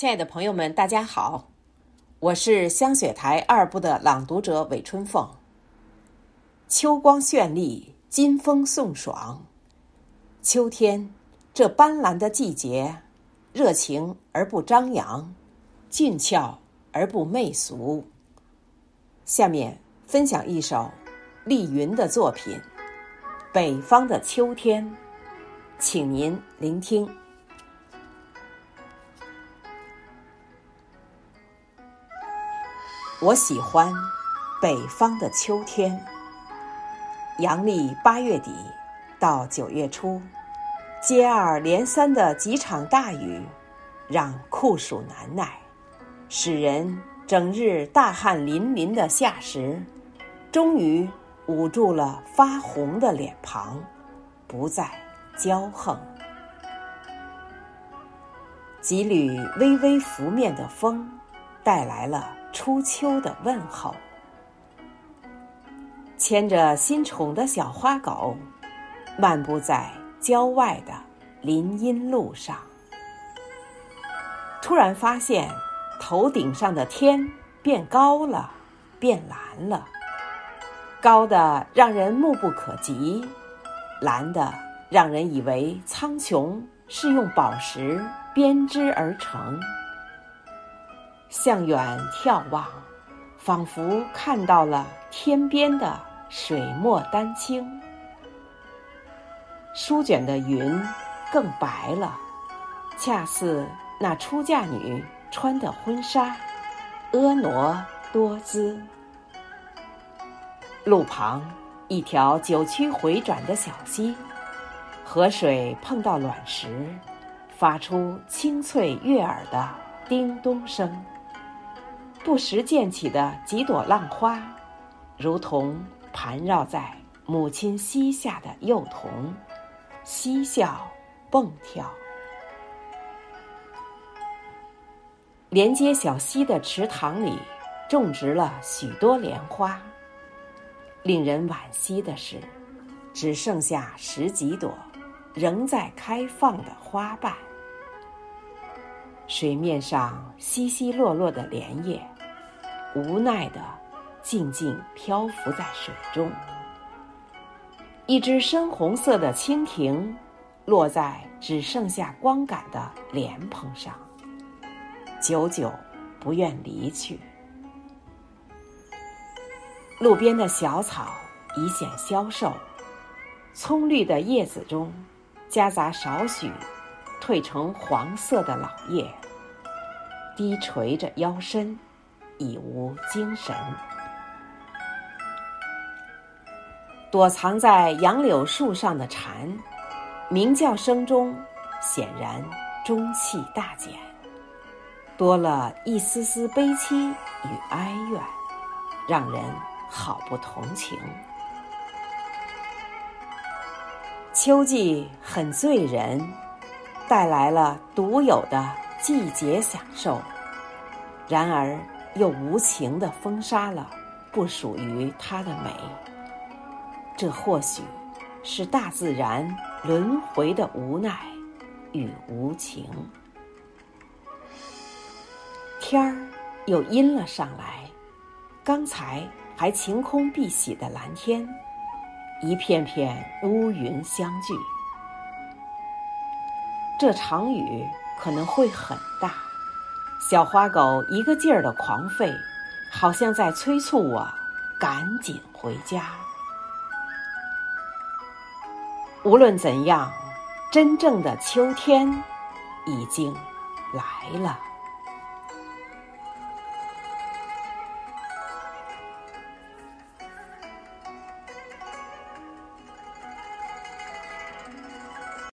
亲爱的朋友们，大家好，我是香雪台二部的朗读者韦春凤。秋光绚丽，金风送爽，秋天这斑斓的季节，热情而不张扬，俊俏而不媚俗。下面分享一首丽云的作品《北方的秋天》，请您聆听。我喜欢北方的秋天，阳历八月底到九月初，接二连三的几场大雨，让酷暑难耐，使人整日大汗淋淋的夏时，终于捂住了发红的脸庞，不再骄横。几缕微微拂面的风，带来了。初秋的问候，牵着新宠的小花狗，漫步在郊外的林荫路上。突然发现，头顶上的天变高了，变蓝了，高的让人目不可及，蓝的让人以为苍穹是用宝石编织而成。向远眺望，仿佛看到了天边的水墨丹青。舒卷的云更白了，恰似那出嫁女穿的婚纱，婀娜多姿。路旁一条九曲回转的小溪，河水碰到卵石，发出清脆悦耳的叮咚声。不时溅起的几朵浪花，如同盘绕在母亲膝下的幼童，嬉笑蹦跳。连接小溪的池塘里，种植了许多莲花。令人惋惜的是，只剩下十几朵仍在开放的花瓣。水面上稀稀落落的莲叶，无奈的静静漂浮在水中。一只深红色的蜻蜓，落在只剩下光杆的莲蓬上，久久不愿离去。路边的小草已显消瘦，葱绿的叶子中，夹杂少许。褪成黄色的老叶，低垂着腰身，已无精神。躲藏在杨柳树上的蝉，鸣叫声中显然中气大减，多了一丝丝悲戚与哀怨，让人好不同情。秋季很醉人。带来了独有的季节享受，然而又无情的封杀了不属于它的美。这或许是大自然轮回的无奈与无情。天儿又阴了上来，刚才还晴空碧玺的蓝天，一片片乌云相聚。这场雨可能会很大，小花狗一个劲儿的狂吠，好像在催促我赶紧回家。无论怎样，真正的秋天已经来了。